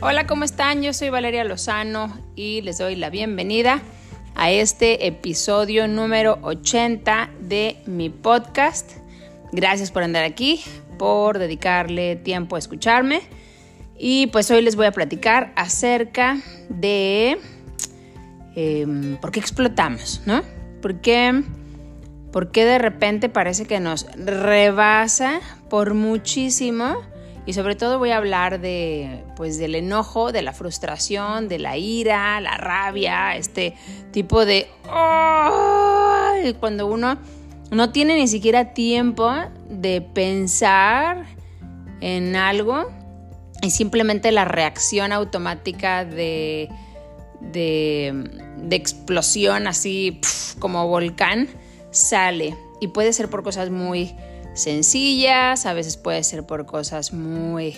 Hola, ¿cómo están? Yo soy Valeria Lozano y les doy la bienvenida a este episodio número 80 de mi podcast. Gracias por andar aquí, por dedicarle tiempo a escucharme. Y pues hoy les voy a platicar acerca de em, por qué explotamos, ¿no? ¿Por qué, ¿Por qué de repente parece que nos rebasa por muchísimo? Y sobre todo voy a hablar de, pues, del enojo, de la frustración, de la ira, la rabia, este tipo de... cuando uno no tiene ni siquiera tiempo de pensar en algo y simplemente la reacción automática de, de, explosión así como volcán sale. Y puede ser por cosas muy sencillas, a veces puede ser por cosas muy,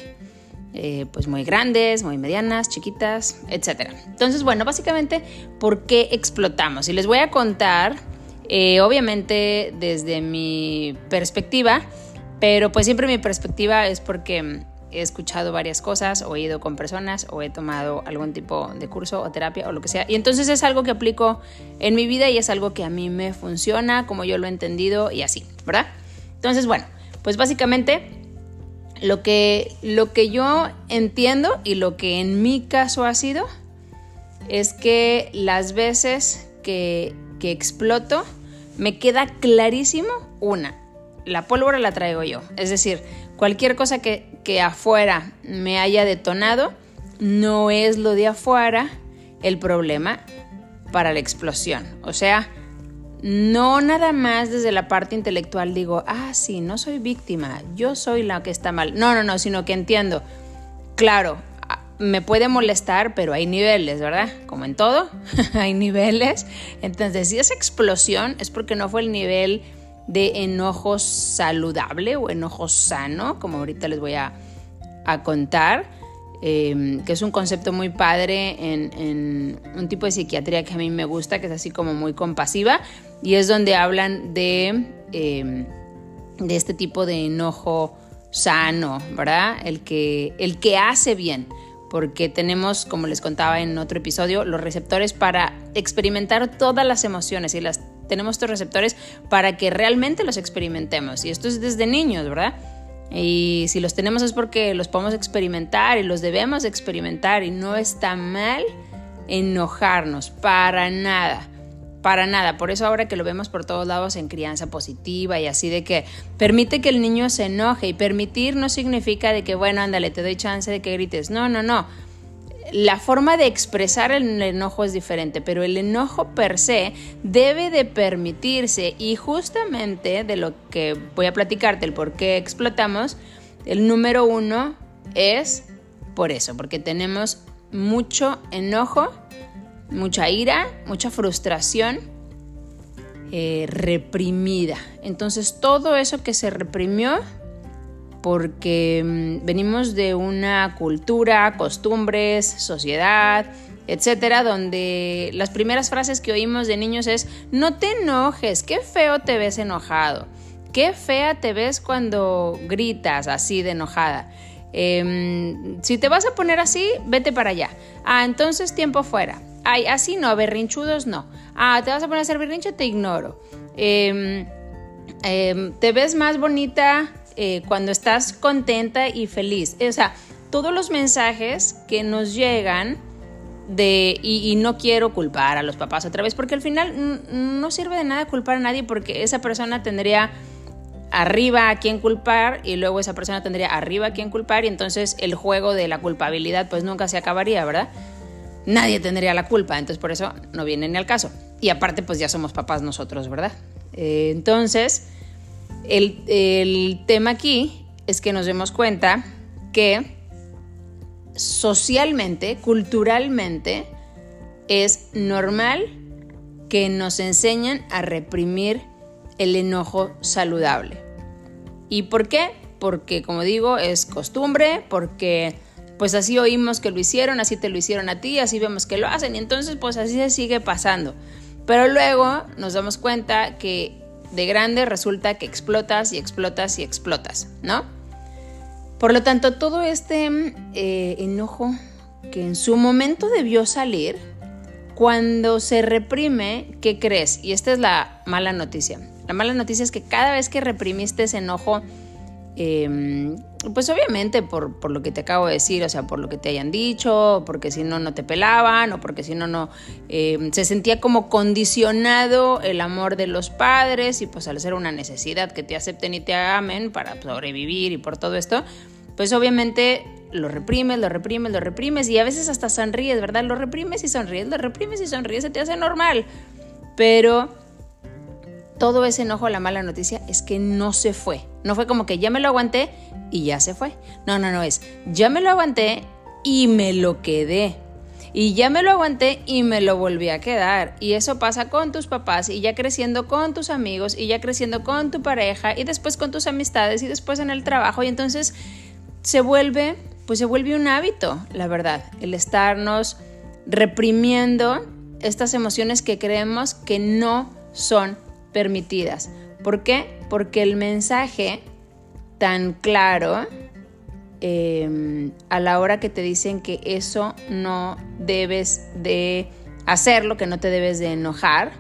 eh, pues muy grandes, muy medianas, chiquitas, etc. Entonces, bueno, básicamente, ¿por qué explotamos? Y les voy a contar, eh, obviamente desde mi perspectiva, pero pues siempre mi perspectiva es porque he escuchado varias cosas, o he ido con personas, o he tomado algún tipo de curso o terapia o lo que sea. Y entonces es algo que aplico en mi vida y es algo que a mí me funciona, como yo lo he entendido y así, ¿verdad? Entonces, bueno, pues básicamente lo que, lo que yo entiendo y lo que en mi caso ha sido es que las veces que, que exploto me queda clarísimo una, la pólvora la traigo yo. Es decir, cualquier cosa que, que afuera me haya detonado, no es lo de afuera el problema para la explosión. O sea, no nada más desde la parte intelectual digo, ah, sí, no soy víctima, yo soy la que está mal. No, no, no, sino que entiendo, claro, me puede molestar, pero hay niveles, ¿verdad? Como en todo, hay niveles. Entonces, si es explosión, es porque no fue el nivel de enojo saludable o enojo sano, como ahorita les voy a, a contar Em, que es un concepto muy padre en, un tipo de psiquiatría que a mí me gusta, que es así como muy compasiva, y es donde hablan de, em, de este tipo de enojo sano, ¿verdad? El que, el que hace bien, porque tenemos, como les contaba en otro episodio, los receptores para experimentar todas las emociones y las tenemos estos receptores para que realmente los experimentemos. Y esto es desde niños, ¿verdad? Y si los tenemos es porque los podemos experimentar y los debemos experimentar y no está mal enojarnos, para nada, para nada. Por eso ahora que lo vemos por todos lados en crianza positiva y así de que permite que el niño se enoje y permitir no significa de que, bueno, ándale, te doy chance de que grites. No, no, no la forma de expresar el enojo es diferente, pero el enojo per se debe de permitirse y justamente de lo que voy a platicarte, el por qué explotamos, el número uno es por eso, porque tenemos mucho enojo, mucha ira, mucha frustración eh, reprimida. Entonces todo eso que se reprimió porque mm, venimos de una cultura, costumbres, sociedad, etcétera, donde las primeras frases que oímos de niños es no te enojes, qué feo te ves enojado, qué fea te ves cuando gritas así de enojada. Em, si te vas a poner así, vete para allá. Ah, entonces tiempo fuera. Ay, así no, berrinchudos no. Ah, te vas a poner a hacer berrincho, te ignoro. Em, em, te ves más bonita eh, cuando estás contenta y feliz. O sea, todos los mensajes que nos llegan de, y, no quiero culpar a los papás otra vez, porque al final no sirve de nada culpar a nadie porque esa persona tendría arriba a quien culpar y luego esa persona tendría arriba a quien culpar y entonces el juego de la culpabilidad pues nunca se acabaría, ¿verdad? Nadie tendría la culpa, entonces por eso no viene ni al caso. Y aparte pues ya somos papás nosotros, ¿verdad? Eh, entonces el, tema aquí es que nos demos cuenta que socialmente, culturalmente, es normal que nos enseñen a reprimir el enojo saludable. ¿Y por qué? Porque, como digo, es costumbre, porque pues así oímos que lo hicieron, así te lo hicieron a ti, así vemos que lo hacen, y entonces pues así se sigue pasando. Pero luego nos damos cuenta que de grande resulta que explotas y explotas y explotas, ¿no? Por lo tanto, todo este eh, enojo que en su momento debió salir, cuando se reprime, ¿qué crees? Y esta es la mala noticia. La mala noticia es que cada vez que reprimiste ese enojo, em, pues obviamente por, lo que te acabo de decir, o sea, por lo que te hayan dicho, porque si no, no te pelaban, o porque si no, no, em, se sentía como condicionado el amor de los padres y pues al ser una necesidad que te acepten y te amen para sobrevivir y por todo esto, pues obviamente lo reprimes, lo reprimes, lo reprimes y a veces hasta sonríes, ¿verdad? Lo reprimes y sonríes, lo reprimes y sonríes, se te hace normal. Pero todo ese enojo, la mala noticia es que no se fue. No fue como que ya me lo aguanté y ya se fue. No, no, no, es ya me lo aguanté y me lo quedé. Y ya me lo aguanté y me lo volví a quedar. Y eso pasa con tus papás y ya creciendo con tus amigos y ya creciendo con tu pareja y después con tus amistades y después en el trabajo. Y entonces se vuelve pues se vuelve un hábito, la verdad, el estarnos reprimiendo estas emociones que creemos que no son permitidas. ¿Por qué? Porque el mensaje tan claro em, a la hora que te dicen que eso no debes de hacerlo, que no te debes de enojar,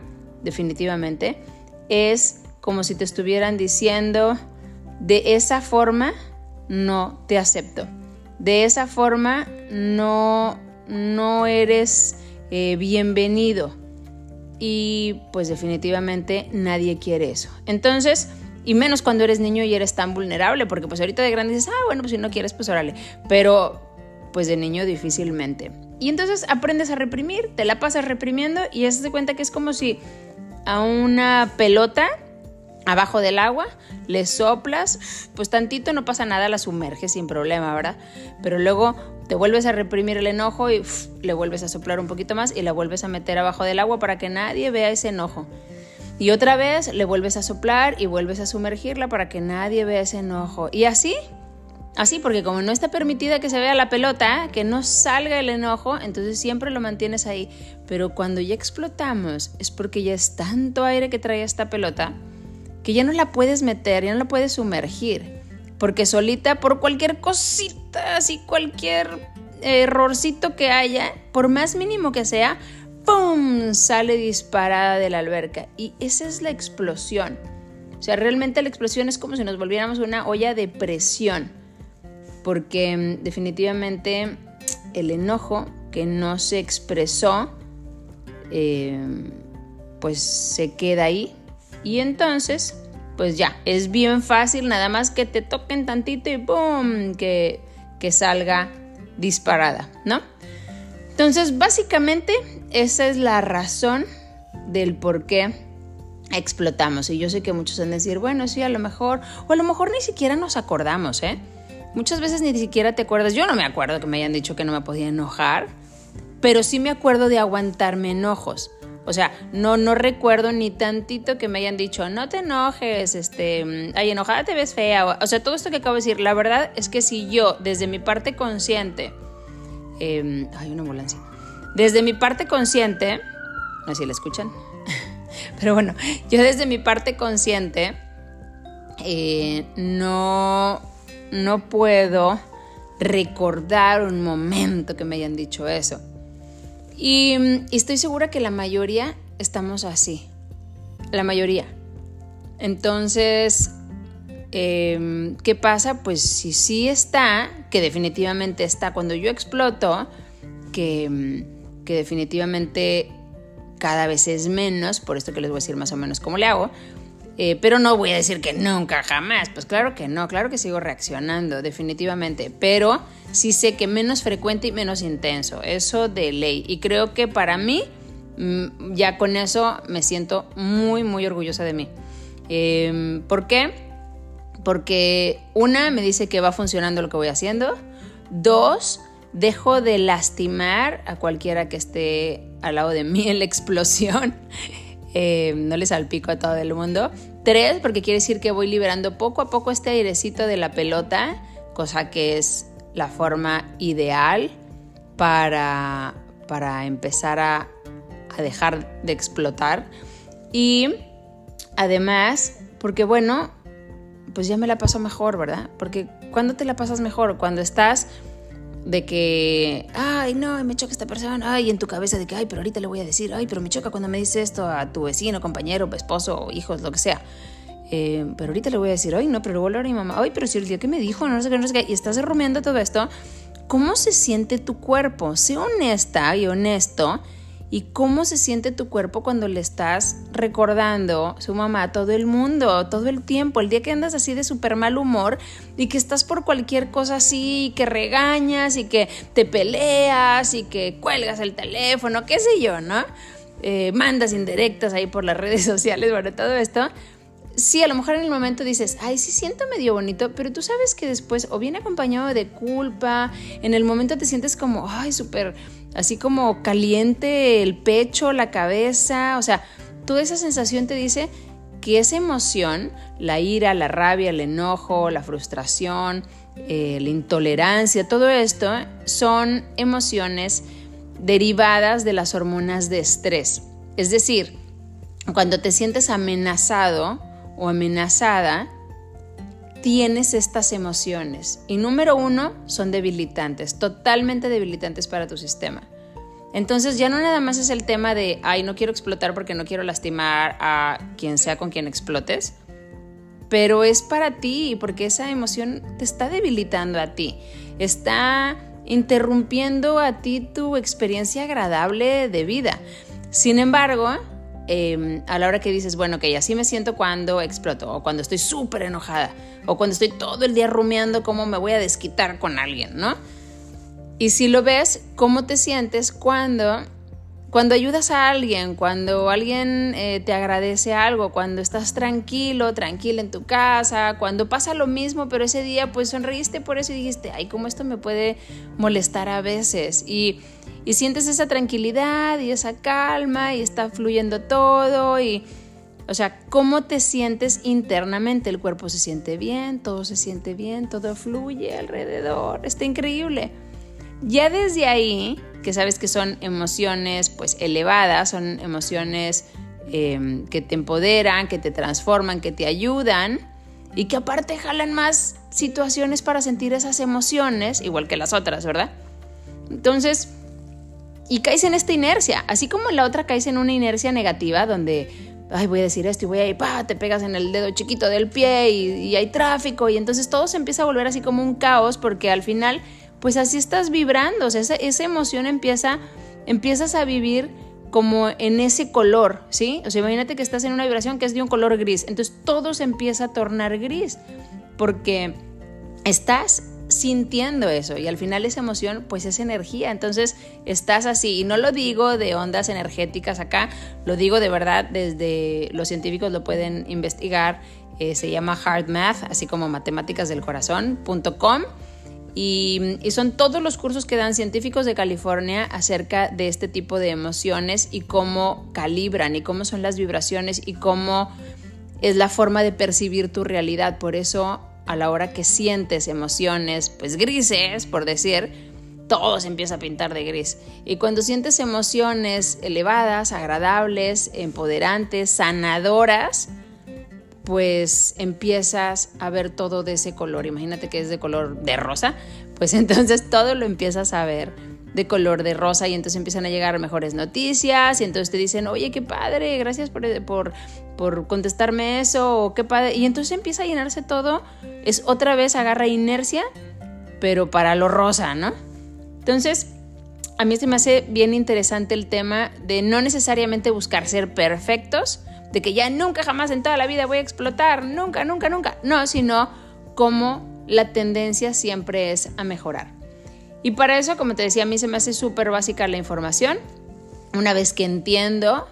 definitivamente, es como si te estuvieran diciendo, de esa forma no te acepto. De esa forma no, no eres eh, bienvenido. Y pues definitivamente nadie quiere eso. Entonces, y menos cuando eres niño y eres tan vulnerable, porque pues ahorita de grande dices, ah, bueno, pues si no quieres, pues órale. Pero pues de niño difícilmente. Y entonces aprendes a reprimir, te la pasas reprimiendo y haces de cuenta que es como si a una pelota abajo del agua, le soplas, pues tantito no pasa nada, la sumerges sin problema, ¿verdad? Pero luego te vuelves a reprimir el enojo y le vuelves a soplar un poquito más y la vuelves a meter abajo del agua para que nadie vea ese enojo. Y otra vez le vuelves a soplar y vuelves a sumergirla para que nadie vea ese enojo. Y así, así, porque como no está permitida que se vea la pelota, que no salga el enojo, entonces siempre lo mantienes ahí. Pero cuando ya explotamos es porque ya es tanto aire que trae esta pelota ya no la puedes meter, ya no la puedes sumergir, porque solita por cualquier cosita, así cualquier errorcito que haya, por más mínimo que sea, ¡pum! sale disparada de la alberca. Y esa es la explosión. O sea, realmente la explosión es como si nos volviéramos una olla de presión, porque mm, definitivamente el enojo que no se expresó, eh, pues se queda ahí y entonces, pues ya, es bien fácil, nada más que te toquen tantito y ¡boom! que, que salga disparada, ¿no? Entonces, básicamente, esa es la razón del por qué explotamos. Y yo sé que muchos van a decir, bueno, sí, a lo mejor, o a lo mejor ni siquiera nos acordamos, ¿eh? Muchas veces ni siquiera te acuerdas. Yo no me acuerdo que me hayan dicho que no me podía enojar, pero sí me acuerdo de aguantarme enojos. O sea, no, no recuerdo ni tantito que me hayan dicho, no te enojes, este, ay, enojada te ves fea. O sea, todo esto que acabo de decir, la verdad es que si yo, desde mi parte consciente, hay una ambulancia, desde mi parte consciente, no sé si la escuchan, pero bueno, yo desde mi parte consciente, eh, no, no puedo recordar un momento que me hayan dicho eso. Y, estoy segura que la mayoría estamos así. La mayoría. Entonces, em, ¿qué pasa? Pues si sí está, que definitivamente está cuando yo exploto, que, que definitivamente cada vez es menos, por esto que les voy a decir más o menos cómo le hago, eh, pero no voy a decir que nunca, jamás. Pues claro que no, claro que sigo reaccionando, definitivamente. Pero sí sé que menos frecuente y menos intenso. Eso de ley. Y creo que para mí, mm, ya con eso me siento muy, muy orgullosa de mí. Em, ¿Por qué? Porque una me dice que va funcionando lo que voy haciendo. Dos, dejo de lastimar a cualquiera que esté al lado de mí en la explosión. Eh, no le salpico a todo el mundo. Tres, porque quiere decir que voy liberando poco a poco este airecito de la pelota, cosa que es la forma ideal para, para empezar a, a dejar de explotar. Y además, porque bueno, pues ya me la paso mejor, ¿verdad? Porque cuando te la pasas mejor, cuando estás de que, ay, no, me choca esta persona, ay, en tu cabeza de que, ay, pero ahorita le voy a decir, ay, pero me choca cuando me dice esto a tu vecino, compañero, esposo, hijos, lo que sea. Eh, pero ahorita le voy a decir, ay, no, pero luego a mi mamá, ay, pero si el día que me dijo, no sé qué, no sé qué, y estás rumiando todo esto, ¿cómo se siente tu cuerpo? Sé honesta y honesto y cómo se siente tu cuerpo cuando le estás recordando su mamá a todo el mundo, todo el tiempo, el día que andas así de súper mal humor y que estás por cualquier cosa así, y que regañas y que te peleas y que cuelgas el teléfono, qué sé yo, ¿no? Eh, mandas indirectas ahí por las redes sociales, bueno, todo esto. Sí, a lo mejor en el momento dices, ay, sí siento medio bonito, pero tú sabes que después o viene acompañado de culpa, en el momento te sientes como, ay, súper así como caliente el pecho, la cabeza, o sea, toda esa sensación te dice que esa emoción, la ira, la rabia, el enojo, la frustración, eh, la intolerancia, todo esto son emociones derivadas de las hormonas de estrés. Es decir, cuando te sientes amenazado o amenazada, tienes estas emociones. Y número uno, son debilitantes, totalmente debilitantes para tu sistema. Entonces ya no nada más es el tema de, ay, no quiero explotar porque no quiero lastimar a quien sea con quien explotes, pero es para ti porque esa emoción te está debilitando a ti, está interrumpiendo a ti tu experiencia agradable de vida. Sin embargo, Em, a la hora que dices, bueno, que así me siento cuando exploto, o cuando estoy súper enojada, o cuando estoy todo el día rumiando cómo me voy a desquitar con alguien, ¿no? Y si lo ves, ¿cómo te sientes cuando, cuando ayudas a alguien, cuando alguien eh, te agradece algo, cuando estás tranquilo, tranquila en tu casa, cuando pasa lo mismo, pero ese día pues sonreíste por eso y dijiste, ay, cómo esto me puede molestar a veces. Y y sientes esa tranquilidad y esa calma y está fluyendo todo y, o sea, ¿cómo te sientes internamente? El cuerpo se siente bien, todo se siente bien, todo fluye alrededor, está increíble. Ya desde ahí, que sabes que son emociones pues elevadas, son emociones em, que te empoderan, que te transforman, que te ayudan y que aparte jalan más situaciones para sentir esas emociones, igual que las otras, ¿verdad? Entonces, y caes en esta inercia, así como en la otra caes en una inercia negativa donde, ay, voy a decir esto y voy a ir, pa, te pegas en el dedo chiquito del pie y, hay tráfico y entonces todo se empieza a volver así como un caos porque al final, pues así estás vibrando, o sea, esa, emoción empieza, empiezas a vivir como en ese color, ¿sí? O sea, imagínate que estás en una vibración que es de un color gris, entonces todo se empieza a tornar gris porque estás sintiendo eso y al final esa emoción pues es energía, entonces estás así y no lo digo de ondas energéticas acá, lo digo de verdad desde los científicos lo pueden investigar, eh, se llama Hard Math, así como matemáticas del corazón.com y, son todos los cursos que dan científicos de California acerca de este tipo de emociones y cómo calibran y cómo son las vibraciones y cómo es la forma de percibir tu realidad. Por eso a la hora que sientes emociones, pues grises, por decir, todo se empieza a pintar de gris. Y cuando sientes emociones elevadas, agradables, empoderantes, sanadoras, pues empiezas a ver todo de ese color. Imagínate que es de color de rosa, pues entonces todo lo empiezas a ver de color de rosa y entonces empiezan a llegar mejores noticias y entonces te dicen, oye, qué padre, gracias por, por, por contestarme eso, o qué padre. Y entonces empieza a llenarse todo, es otra vez agarra inercia, pero para lo rosa, ¿no? Entonces, a mí se me hace bien interesante el tema de no necesariamente buscar ser perfectos, de que ya nunca jamás en toda la vida voy a explotar, nunca, nunca, nunca. No, sino como la tendencia siempre es a mejorar. Y para eso, como te decía, a mí se me hace súper básica la información. Una vez que entiendo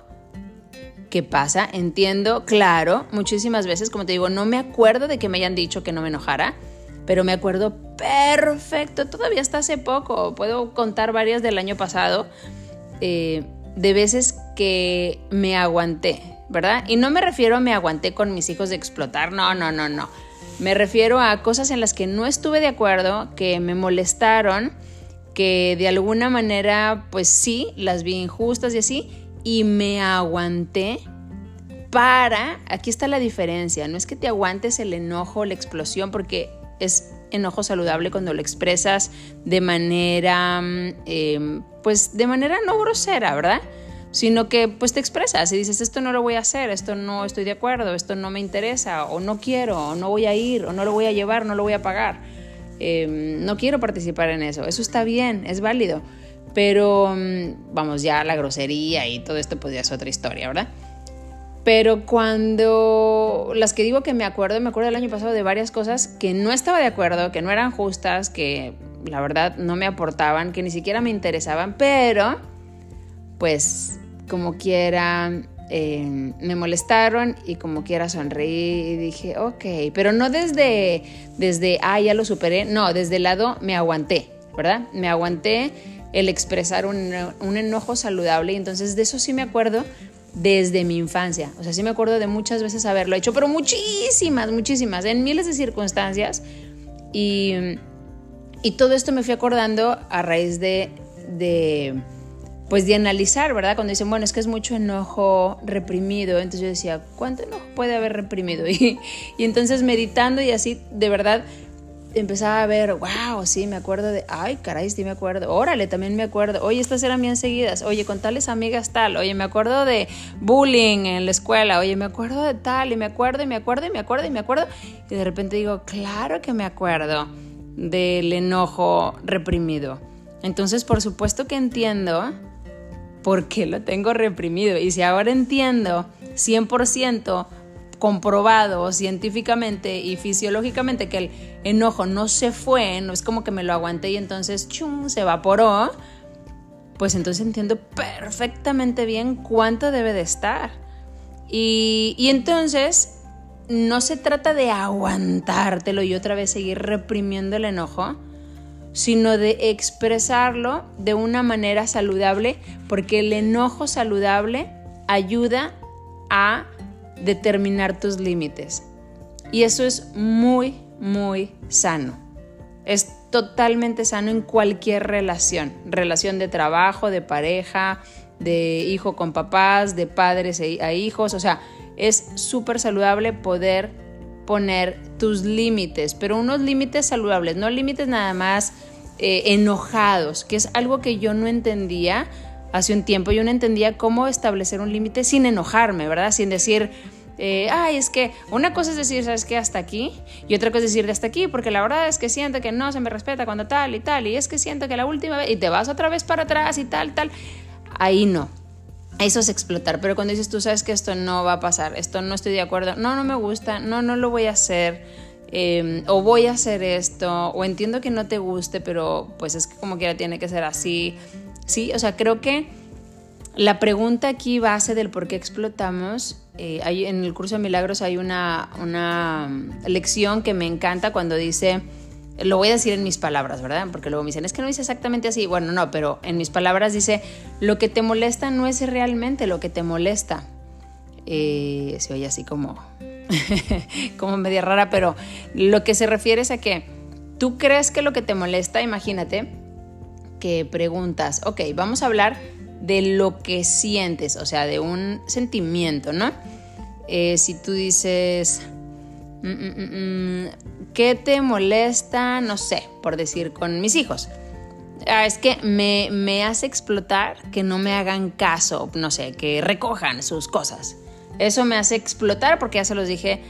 qué pasa, entiendo, claro, muchísimas veces, como te digo, no me acuerdo de que me hayan dicho que no me enojara, pero me acuerdo perfecto, todavía hasta hace poco, puedo contar varias del año pasado, eh, de veces que me aguanté, ¿verdad? Y no me refiero a me aguanté con mis hijos de explotar, no, no, no, no. Me refiero a cosas en las que no estuve de acuerdo, que me molestaron, que de alguna manera, pues sí, las vi injustas y así, y me aguanté para, aquí está la diferencia, no es que te aguantes el enojo, la explosión, porque es enojo saludable cuando lo expresas de manera, mm, em, pues de manera no grosera, ¿verdad? Sino que pues te expresas y dices, esto no lo voy a hacer, esto no estoy de acuerdo, esto no me interesa, o no quiero, o no voy a ir, o no lo voy a llevar, no lo voy a pagar. Em, no quiero participar en eso. Eso está bien, es válido. Pero, mm, vamos, ya la grosería y todo esto pues ya es otra historia, ¿verdad? Pero cuando las que digo que me acuerdo, me acuerdo del año pasado de varias cosas que no estaba de acuerdo, que no eran justas, que la verdad no me aportaban, que ni siquiera me interesaban, pero pues como quiera eh, me molestaron y como quiera sonreí y dije, ok, pero no desde, desde, ah, ya lo superé, no, desde el lado me aguanté, ¿verdad? Me aguanté el expresar un, un enojo saludable y entonces de eso sí me acuerdo desde mi infancia. O sea, sí me acuerdo de muchas veces haberlo hecho, pero muchísimas, muchísimas, en miles de circunstancias. Y, y todo esto me fui acordando a raíz de, de, pues de analizar, ¿verdad? Cuando dicen, bueno, es que es mucho enojo reprimido. Entonces yo decía, ¿cuánto enojo puede haber reprimido? Y, y entonces meditando y así, de verdad, empezaba a ver, wow, sí, me acuerdo de, ay, caray, sí me acuerdo, órale, también me acuerdo, oye, estas eran bien seguidas, oye, con tales amigas tal, oye, me acuerdo de bullying en la escuela, oye, me acuerdo de tal, y me acuerdo, y me acuerdo, y me acuerdo, y me acuerdo, y de repente digo, claro que me acuerdo del enojo reprimido. Entonces, por supuesto que entiendo por qué lo tengo reprimido, y si ahora entiendo 100%, comprobado científicamente y fisiológicamente que el enojo no se fue, no es como que me lo aguanté y entonces chum, se evaporó, pues entonces entiendo perfectamente bien cuánto debe de estar. Y, y entonces no se trata de aguantártelo y otra vez seguir reprimiendo el enojo, sino de expresarlo de una manera saludable, porque el enojo saludable ayuda a determinar tus límites. Y eso es muy, muy sano. Es totalmente sano en cualquier relación. Relación de trabajo, de pareja, de hijo con papás, de padres e, a hijos. O sea, es súper saludable poder poner tus límites, pero unos límites saludables, no límites nada más eh, enojados, que es algo que yo no entendía hace un tiempo. Yo no entendía cómo establecer un límite sin enojarme, ¿verdad? Sin decir, eh, ay, es que una cosa es decir, ¿sabes qué? Hasta aquí, y otra cosa es decir de hasta aquí, porque la verdad es que siento que no se me respeta cuando tal y tal, y es que siento que la última vez, y te vas otra vez para atrás y tal, tal. Ahí no. Eso es explotar, pero cuando dices tú sabes que esto no va a pasar, esto no estoy de acuerdo, no, no me gusta, no, no lo voy a hacer, em, o voy a hacer esto, o entiendo que no te guste, pero pues es que como quiera tiene que ser así, ¿sí? O sea, creo que la pregunta aquí base del por qué explotamos, eh, hay, en el curso de milagros hay una, una lección que me encanta cuando dice, lo voy a decir en mis palabras, ¿verdad? Porque luego me dicen, es que no dice exactamente así. Bueno, no, pero en mis palabras dice, lo que te molesta no es realmente lo que te molesta. Eh, se oye así como, como media rara, pero lo que se refiere es a que tú crees que lo que te molesta, imagínate, que preguntas, ok, vamos a hablar de lo que sientes, o sea, de un sentimiento, ¿no? Eh, si tú dices, mm, mm, mm, ¿qué te molesta? No sé, por decir, con mis hijos. Ah, es que me, me hace explotar que no me hagan caso, no sé, que recojan sus cosas. Eso me hace explotar porque ya se los dije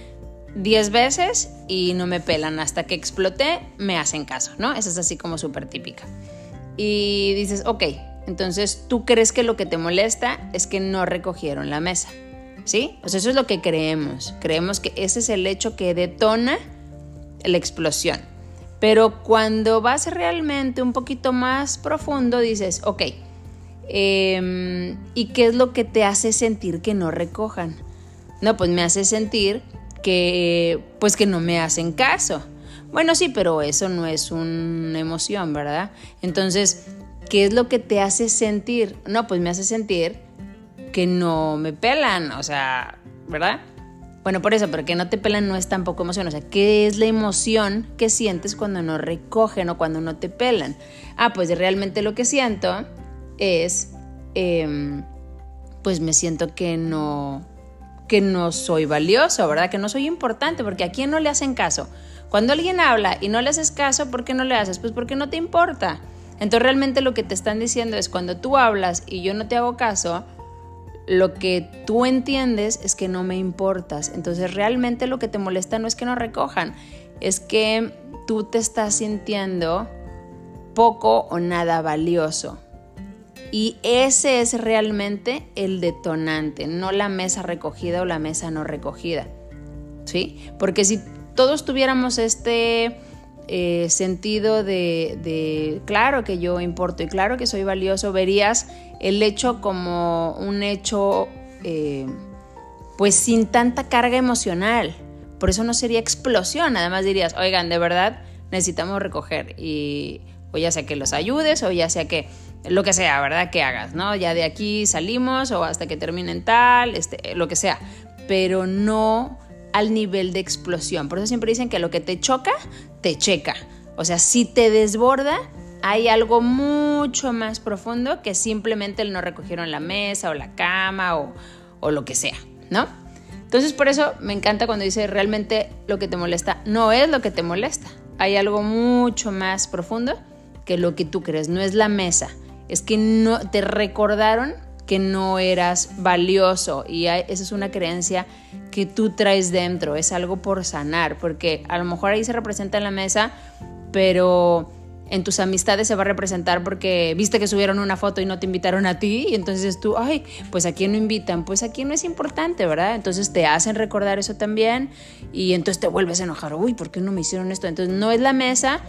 10 veces y no me pelan. Hasta que exploté, me hacen caso, ¿no? Esa es así como súper típica y dices, ok, entonces tú crees que lo que te molesta es que no recogieron la mesa, ¿sí? Pues eso es lo que creemos, creemos que ese es el hecho que detona la explosión. Pero cuando vas realmente un poquito más profundo, dices, ok, em, ¿y qué es lo que te hace sentir que no recojan? No, pues me hace sentir que, pues que no me hacen caso. Bueno, sí, pero eso no es una emoción, ¿verdad? Entonces, ¿qué es lo que te hace sentir? No, pues me hace sentir que no me pelan, o sea, ¿verdad? Bueno, por eso, pero que no te pelan no es tampoco emoción. O sea, ¿qué es la emoción que sientes cuando no recogen o cuando no te pelan? Ah, pues realmente lo que siento es, em, pues me siento que no, que no soy valioso, ¿verdad? Que no soy importante, porque a quién no le hacen caso Cuando alguien habla y no le haces caso, ¿por qué no le haces? Pues porque no te importa. Entonces realmente lo que te están diciendo es cuando tú hablas y yo no te hago caso, lo que tú entiendes es que no me importas. Entonces realmente lo que te molesta no es que no recojan, es que tú te estás sintiendo poco o nada valioso. Y ese es realmente el detonante, no la mesa recogida o la mesa no recogida. ¿Sí? Porque si todos tuviéramos este eh, sentido de, claro que yo importo y claro que soy valioso, verías el hecho como un hecho eh, pues sin tanta carga emocional. Por eso no sería explosión, además dirías, oigan, de verdad necesitamos recoger y o ya sea que los ayudes o ya sea que lo que sea, ¿verdad? Que hagas, ¿no? Ya de aquí salimos o hasta que terminen tal, este, lo que sea, pero no al nivel de explosión. Por eso siempre dicen que lo que te choca, te checa. O sea, si te desborda, hay algo mucho más profundo que simplemente el no recogieron la mesa o la cama o, o lo que sea, ¿no? Entonces por eso me encanta cuando dice realmente lo que te molesta no es lo que te molesta. Hay algo mucho más profundo que lo que tú crees. No es la mesa, es que no te recordaron que no eras valioso y esa es una creencia que tú traes dentro, es algo por sanar, porque a lo mejor ahí se representa en la mesa, pero en tus amistades se va a representar porque viste que subieron una foto y no te invitaron a ti y entonces tú, ay, pues a quién no invitan, pues aquí no es importante, ¿verdad? Entonces te hacen recordar eso también y entonces te vuelves a enojar, uy, ¿por qué no me hicieron esto? Entonces no es la mesa,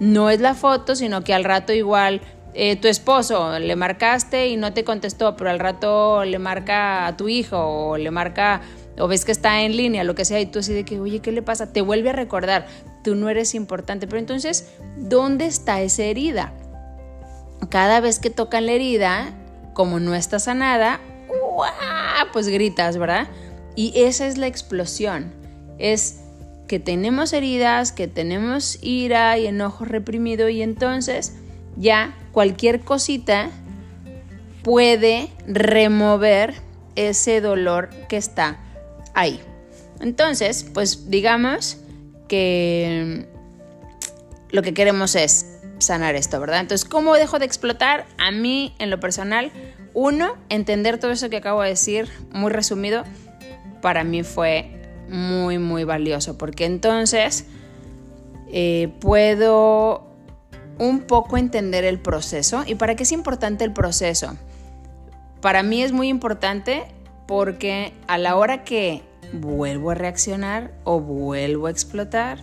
no es la foto, sino que al rato igual eh, tu esposo le marcaste y no te contestó, pero al rato le marca a tu hijo o le marca o ves que está en línea, lo que sea, y tú así de que, oye, ¿qué le pasa? Te vuelve a recordar, tú no eres importante. Pero entonces, ¿dónde está esa herida? Cada vez que tocan la herida, como no está sanada, pues gritas, ¿verdad? Y esa es la explosión. Es que tenemos heridas, que tenemos ira y enojo reprimido y entonces ya cualquier cosita puede remover ese dolor que está ahí. Entonces, pues digamos que lo que queremos es sanar esto, ¿verdad? Entonces, ¿cómo dejo de explotar? A mí, en lo personal, uno, entender todo eso que acabo de decir, muy resumido, para mí fue muy, muy valioso, porque entonces eh, puedo un poco entender el proceso. ¿Y para qué es importante el proceso? Para mí es muy importante porque a la hora que vuelvo a reaccionar o vuelvo a explotar,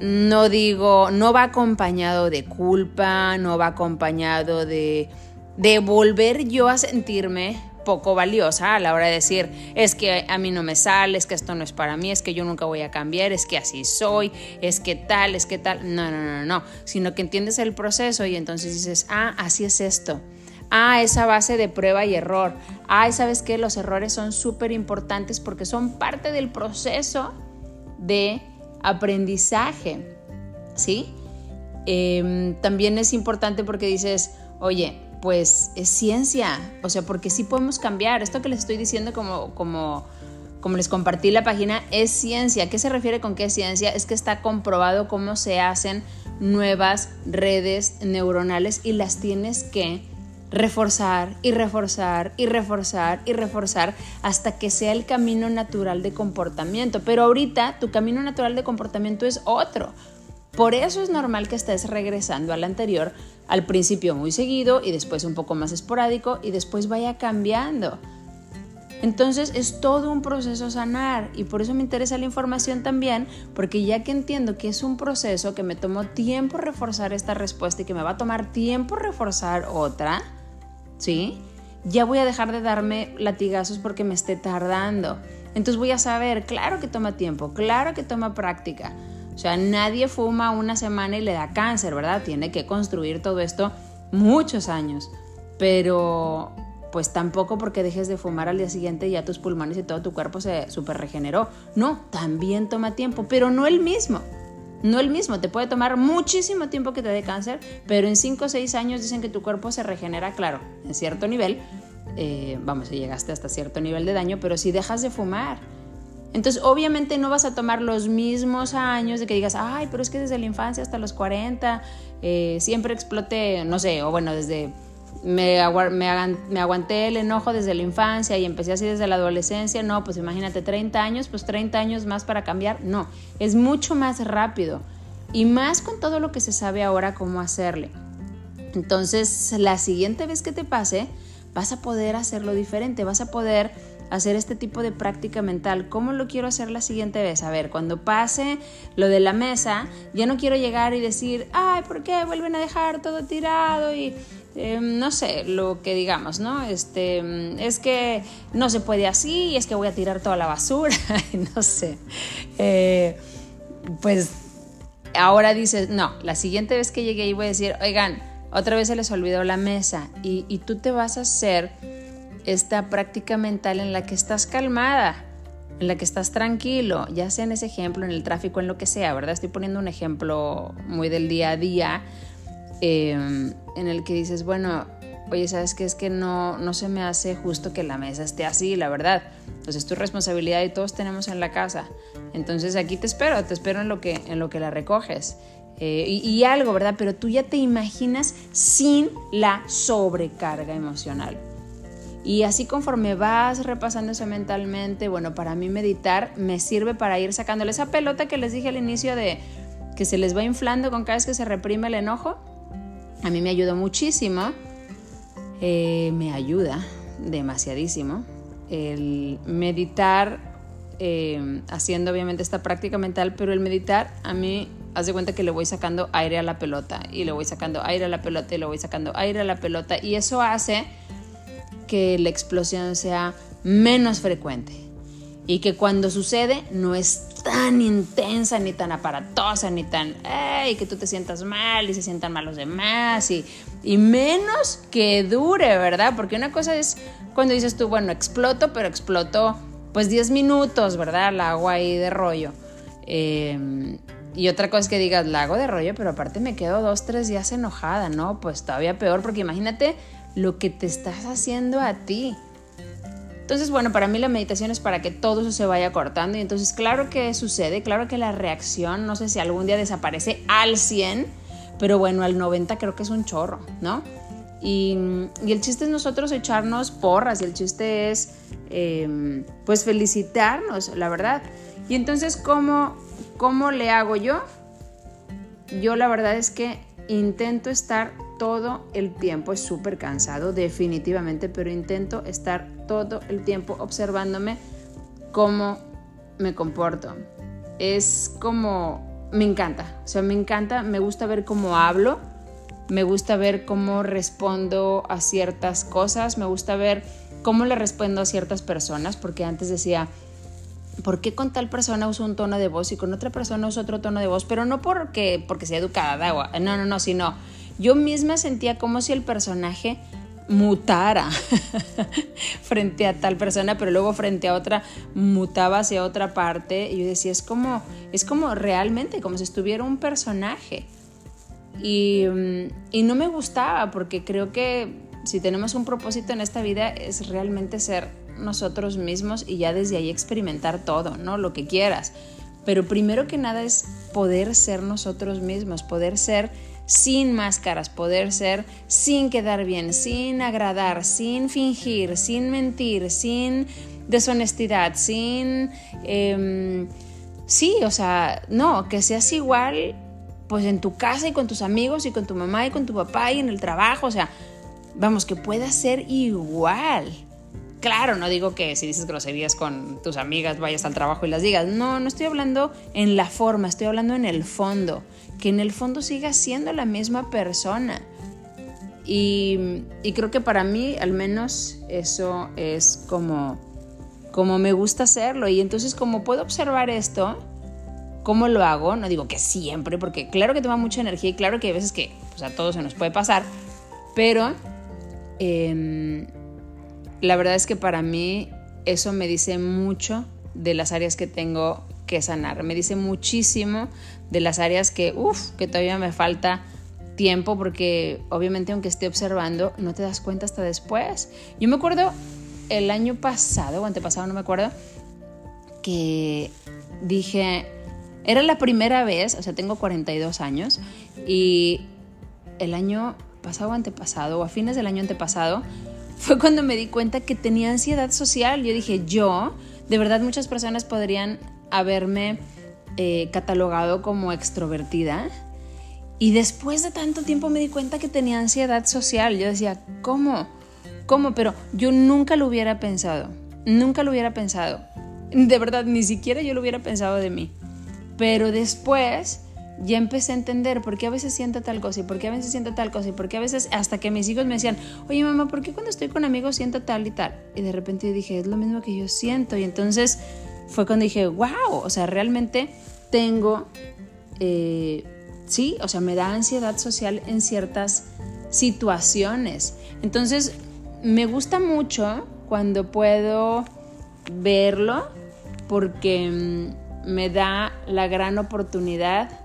no digo, no va acompañado de culpa, no va acompañado de, de volver yo a sentirme poco valiosa a la hora de decir, es que a mí no me sale, es que esto no es para mí, es que yo nunca voy a cambiar, es que así soy, es que tal, es que tal. No, no, no, no, sino que entiendes el proceso y entonces dices, ah, así es esto. Ah, esa base de prueba y error. Ah, sabes que los errores son súper importantes porque son parte del proceso de aprendizaje. ¿Sí? Em, también es importante porque dices, oye, pues es ciencia, o sea, porque sí podemos cambiar. Esto que les estoy diciendo como, como, les compartí la página es ciencia. ¿Qué se refiere con qué es ciencia? Es que está comprobado cómo se hacen nuevas redes neuronales y las tienes que reforzar y reforzar y reforzar y reforzar hasta que sea el camino natural de comportamiento. Pero ahorita tu camino natural de comportamiento es otro. Por eso es normal que estés regresando al anterior, al principio muy seguido y después un poco más esporádico y después vaya cambiando. Entonces es todo un proceso sanar y por eso me interesa la información también, porque ya que entiendo que es un proceso que me tomó tiempo reforzar esta respuesta y que me va a tomar tiempo reforzar otra, ¿sí? Ya voy a dejar de darme latigazos porque me esté tardando. Entonces voy a saber, claro que toma tiempo, claro que toma práctica o sea, nadie fuma una semana y le da cáncer, ¿verdad? Tiene que construir todo esto muchos años. Pero pues tampoco porque dejes de fumar al día siguiente ya tus pulmones y todo tu cuerpo se super regeneró. No, también toma tiempo, pero no el mismo. No el mismo, te puede tomar muchísimo tiempo que te dé cáncer, pero en 5 o 6 años dicen que tu cuerpo se regenera, claro, en cierto nivel. Eh, vamos, si llegaste hasta cierto nivel de daño, pero si dejas de fumar, Entonces, obviamente no vas a tomar los mismos años de que digas, ay, pero es que desde la infancia hasta los 40 eh, siempre exploté, no sé, o bueno, desde me, me, aguanté el enojo desde la infancia y empecé así desde la adolescencia, no, pues imagínate 30 años, pues 30 años más para cambiar, no, es mucho más rápido y más con todo lo que se sabe ahora cómo hacerle. Entonces, la siguiente vez que te pase, vas a poder hacerlo diferente, vas a poder hacer este tipo de práctica mental. ¿Cómo lo quiero hacer la siguiente vez? A ver, cuando pase lo de la mesa, ya no quiero llegar y decir, ay, ¿por qué vuelven a dejar todo tirado? Y em, no sé, lo que digamos, ¿no? Este, es que no se puede así, y es que voy a tirar toda la basura, no sé. Eh, pues ahora dices, no, la siguiente vez que llegue y voy a decir, oigan, otra vez se les olvidó la mesa y tú te vas a hacer esta práctica mental en la que estás calmada, en la que estás tranquilo, ya sea en ese ejemplo, en el tráfico, en lo que sea, ¿verdad? Estoy poniendo un ejemplo muy del día a día em, en el que dices, bueno, oye, ¿sabes qué? Es que no, no se me hace justo que la mesa esté así, la verdad. Entonces es tu responsabilidad y todos tenemos en la casa. Entonces aquí te espero, te espero en lo que, en lo que la recoges. Eh, y, y algo, ¿verdad? Pero tú ya te imaginas sin la sobrecarga emocional. Y así conforme vas repasando eso mentalmente, bueno, para mí meditar me sirve para ir sacándole esa pelota que les dije al inicio de que se les va inflando con cada vez que se reprime el enojo. A mí me ayudó muchísimo, eh, me ayuda demasiadísimo el meditar, eh, haciendo obviamente esta práctica mental, pero el meditar a mí haz de cuenta que le voy sacando aire a la pelota y le voy sacando aire a la pelota y le voy sacando aire a la pelota y eso hace que la explosión sea menos frecuente y que cuando sucede no es tan intensa ni tan aparatosa ni tan ay, que tú te sientas mal y se sientan mal los demás y, y menos que dure, ¿verdad? Porque una cosa es cuando dices tú, bueno, exploto, pero exploto pues 10 minutos, ¿verdad? El agua ahí de rollo. Em, y otra cosa es que digas, la hago de rollo, pero aparte me quedo dos, tres días enojada, ¿no? Pues todavía peor, porque imagínate lo que te estás haciendo a ti. Entonces, bueno, para mí la meditación es para que todo eso se vaya cortando y entonces claro que sucede, claro que la reacción, no sé si algún día desaparece al 100, pero bueno, al 90 creo que es un chorro, ¿no? Y, el chiste es nosotros echarnos porras y el chiste es em, pues felicitarnos, la verdad. Y entonces, ¿cómo, ¿cómo le hago yo? Yo la verdad es que intento estar todo el tiempo, es súper cansado definitivamente, pero intento estar todo el tiempo observándome cómo me comporto. Es como, me encanta, o sea, me encanta, me gusta ver cómo hablo, me gusta ver cómo respondo a ciertas cosas, me gusta ver cómo le respondo a ciertas personas, porque antes decía, ¿por qué con tal persona uso un tono de voz y con otra persona uso otro tono de voz? Pero no porque, porque sea educada, no, no, no, sino yo misma sentía como si el personaje mutara frente a tal persona, pero luego frente a otra mutaba hacia otra parte. Y yo decía, es como, es como realmente, como si estuviera un personaje. Y, y no me gustaba porque creo que si tenemos un propósito en esta vida es realmente ser nosotros mismos y ya desde ahí experimentar todo, ¿no? Lo que quieras. Pero primero que nada es poder ser nosotros mismos, poder ser sin máscaras, poder ser sin quedar bien, sin agradar, sin fingir, sin mentir, sin deshonestidad, sin... Em, sí, o sea, no, que seas igual pues en tu casa y con tus amigos y con tu mamá y con tu papá y en el trabajo, o sea, vamos, que puedas ser igual. Claro, no digo que si dices groserías con tus amigas vayas al trabajo y las digas. No, no estoy hablando en la forma, estoy hablando en el fondo. Que en el fondo sigas siendo la misma persona. Y, creo que para mí, al menos, eso es como, como me gusta hacerlo. Y entonces, como puedo observar esto, ¿cómo lo hago? No digo que siempre, porque claro que toma mucha energía y claro que hay veces que pues, a todos se nos puede pasar. Pero. Em, la verdad es que para mí eso me dice mucho de las áreas que tengo que sanar. Me dice muchísimo de las áreas que, uff, que todavía me falta tiempo porque obviamente aunque esté observando, no te das cuenta hasta después. Yo me acuerdo el año pasado o antepasado, no me acuerdo, que dije, era la primera vez, o sea, tengo 42 años y el año pasado o antepasado, o a fines del año antepasado, fue cuando me di cuenta que tenía ansiedad social. Yo dije, yo, de verdad muchas personas podrían haberme eh, catalogado como extrovertida. Y después de tanto tiempo me di cuenta que tenía ansiedad social. Yo decía, ¿cómo? ¿Cómo? Pero yo nunca lo hubiera pensado. Nunca lo hubiera pensado. De verdad, ni siquiera yo lo hubiera pensado de mí. Pero después ya empecé a entender por qué a veces siento tal cosa y por qué a veces siento tal cosa y por qué a veces hasta que mis hijos me decían, oye mamá, ¿por qué cuando estoy con amigos siento tal y tal? Y de repente dije, es lo mismo que yo siento. Y entonces fue cuando dije, wow, o sea, realmente tengo, eh, sí, o sea, me da ansiedad social en ciertas situaciones. Entonces, me gusta mucho cuando puedo verlo porque mm, me da la gran oportunidad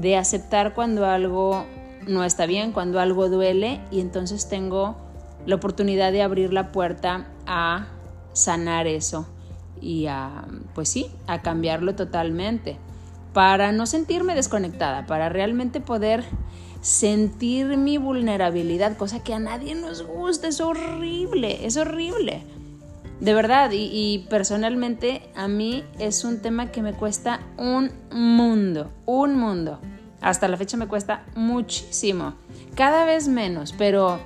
de aceptar cuando algo no está bien, cuando algo duele y entonces tengo la oportunidad de abrir la puerta a sanar eso y a, pues sí, a cambiarlo totalmente para no sentirme desconectada, para realmente poder sentir mi vulnerabilidad, cosa que a nadie nos gusta, es horrible, es horrible. De verdad, y, personalmente a mí es un tema que me cuesta un mundo, un mundo. Hasta la fecha me cuesta muchísimo, cada vez menos, pero,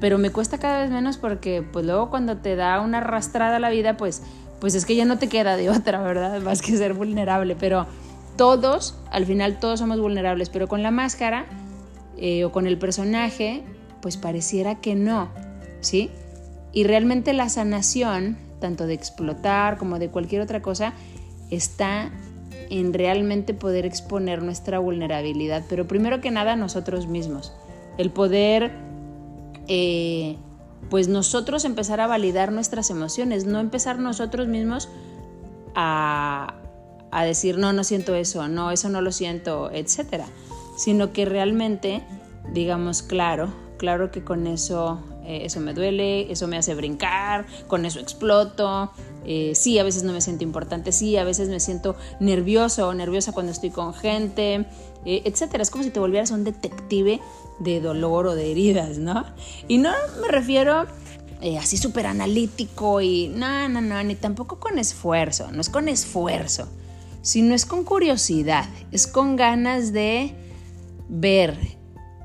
pero me cuesta cada vez menos porque pues luego cuando te da una arrastrada la vida, pues, pues es que ya no te queda de otra, ¿verdad? Más que ser vulnerable, pero todos, al final todos somos vulnerables, pero con la máscara eh, o con el personaje, pues pareciera que no, ¿sí? Y realmente la sanación, tanto de explotar como de cualquier otra cosa, está en realmente poder exponer nuestra vulnerabilidad, pero primero que nada nosotros mismos. El poder, eh, pues nosotros empezar a validar nuestras emociones, no empezar nosotros mismos a, a decir, no, no siento eso, no, eso no lo siento, etcétera, sino que realmente digamos, claro, claro que con eso eh, eso me duele, eso me hace brincar, con eso exploto. Eh, sí, a veces no me siento importante, sí, a veces me siento nervioso o nerviosa cuando estoy con gente, eh, etcétera. Es como si te volvieras un detective de dolor o de heridas, ¿no? Y no me refiero así súper analítico y no, no, no, ni tampoco con esfuerzo, no es con esfuerzo, sino es con curiosidad, es con ganas de ver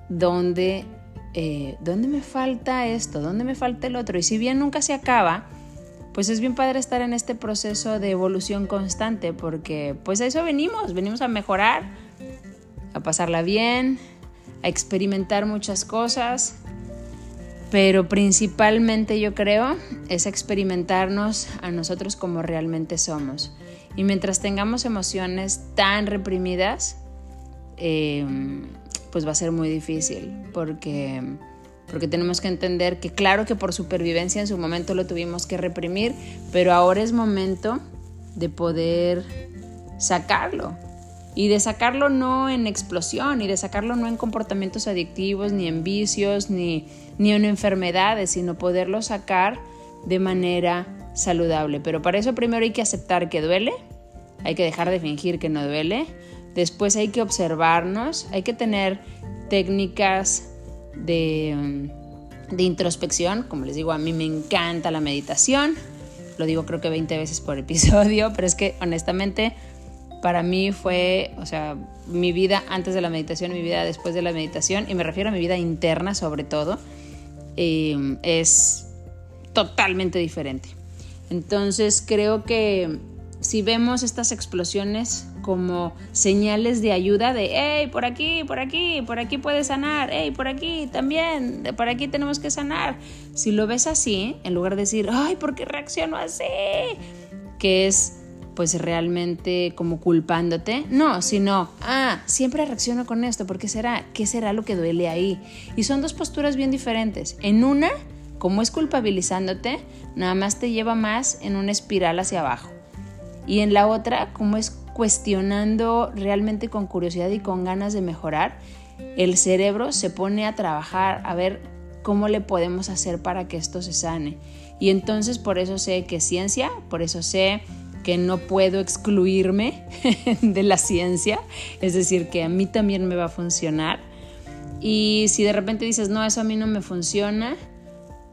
dónde eh, ¿dónde me falta esto? ¿Dónde me falta el otro? Y si bien nunca se acaba, pues es bien padre estar en este proceso de evolución constante, porque pues a eso venimos, venimos a mejorar, a pasarla bien, a experimentar muchas cosas, pero principalmente yo creo es experimentarnos a nosotros como realmente somos. Y mientras tengamos emociones tan reprimidas, eh, pues va a ser muy difícil porque, porque tenemos que entender que claro que por supervivencia en su momento lo tuvimos que reprimir, pero ahora es momento de poder sacarlo. Y de sacarlo no en explosión, y de sacarlo no en comportamientos adictivos, ni en vicios, ni, ni en enfermedades, sino poderlo sacar de manera saludable. Pero para eso primero hay que aceptar que duele, hay que dejar de fingir que no duele, Después hay que observarnos, hay que tener técnicas de, de, introspección. Como les digo, a mí me encanta la meditación. Lo digo creo que 20 veces por episodio, pero es que honestamente para mí fue, o sea, mi vida antes de la meditación mi vida después de la meditación, y me refiero a mi vida interna sobre todo, eh, es totalmente diferente. Entonces creo que si vemos estas explosiones como señales de ayuda de, hey, por aquí, por aquí, por aquí puedes sanar, hey, por aquí también, por aquí tenemos que sanar. Si lo ves así, en lugar de decir, ay, ¿por qué reacciono así? Que es pues realmente como culpándote. No, sino, ah, siempre reacciono con esto, ¿por qué será? ¿Qué será lo que duele ahí? Y son dos posturas bien diferentes. En una, como es culpabilizándote, nada más te lleva más en una espiral hacia abajo. Y en la otra, como es cuestionando realmente con curiosidad y con ganas de mejorar, el cerebro se pone a trabajar a ver cómo le podemos hacer para que esto se sane. Y entonces por eso sé que es ciencia, por eso sé que no puedo excluirme de la ciencia, es decir, que a mí también me va a funcionar. Y si de repente dices, no, eso a mí no me funciona,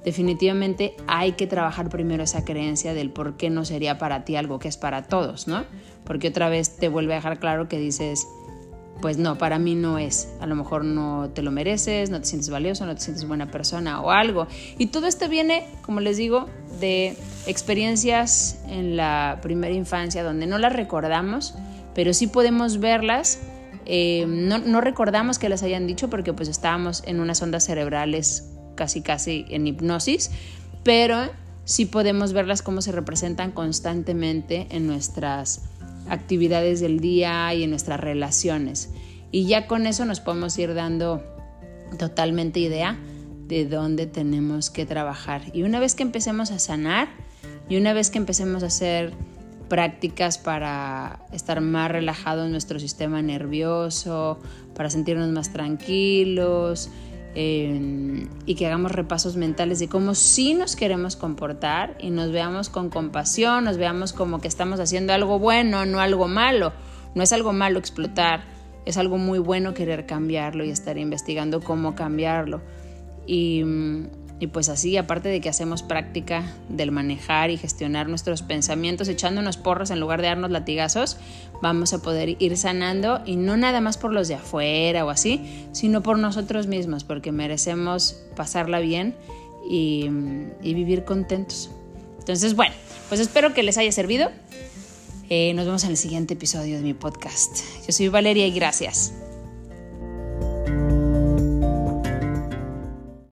definitivamente hay que trabajar primero esa creencia del por qué no sería para ti algo que es para todos, ¿no? Porque otra vez te vuelve a dejar claro que dices, pues no, para mí no es. A lo mejor no te lo mereces, no te sientes valioso, no te sientes buena persona o algo. Y todo esto viene, como les digo, de experiencias en la primera infancia donde no las recordamos, pero sí podemos verlas. Eh, no, no, recordamos que las hayan dicho porque pues estábamos en unas ondas cerebrales casi casi en hipnosis, pero sí podemos verlas cómo se representan constantemente en nuestras actividades del día y en nuestras relaciones. Y ya con eso nos podemos ir dando totalmente idea de dónde tenemos que trabajar. Y una vez que empecemos a sanar y una vez que empecemos a hacer prácticas para estar más relajado en nuestro sistema nervioso, para sentirnos más tranquilos y que hagamos repasos mentales de cómo sí nos queremos comportar y nos veamos con compasión, nos veamos como que estamos haciendo algo bueno, no algo malo. No es algo malo explotar, es algo muy bueno querer cambiarlo y estar investigando cómo cambiarlo. Y, pues así, aparte de que hacemos práctica del manejar y gestionar nuestros pensamientos, echándonos porros en lugar de darnos latigazos, vamos a poder ir sanando y no nada más por los de afuera o así, sino por nosotros mismos, porque merecemos pasarla bien y, vivir contentos. Entonces, bueno, pues espero que les haya servido. Eh, nos vemos en el siguiente episodio de mi podcast. Yo soy Valeria y gracias.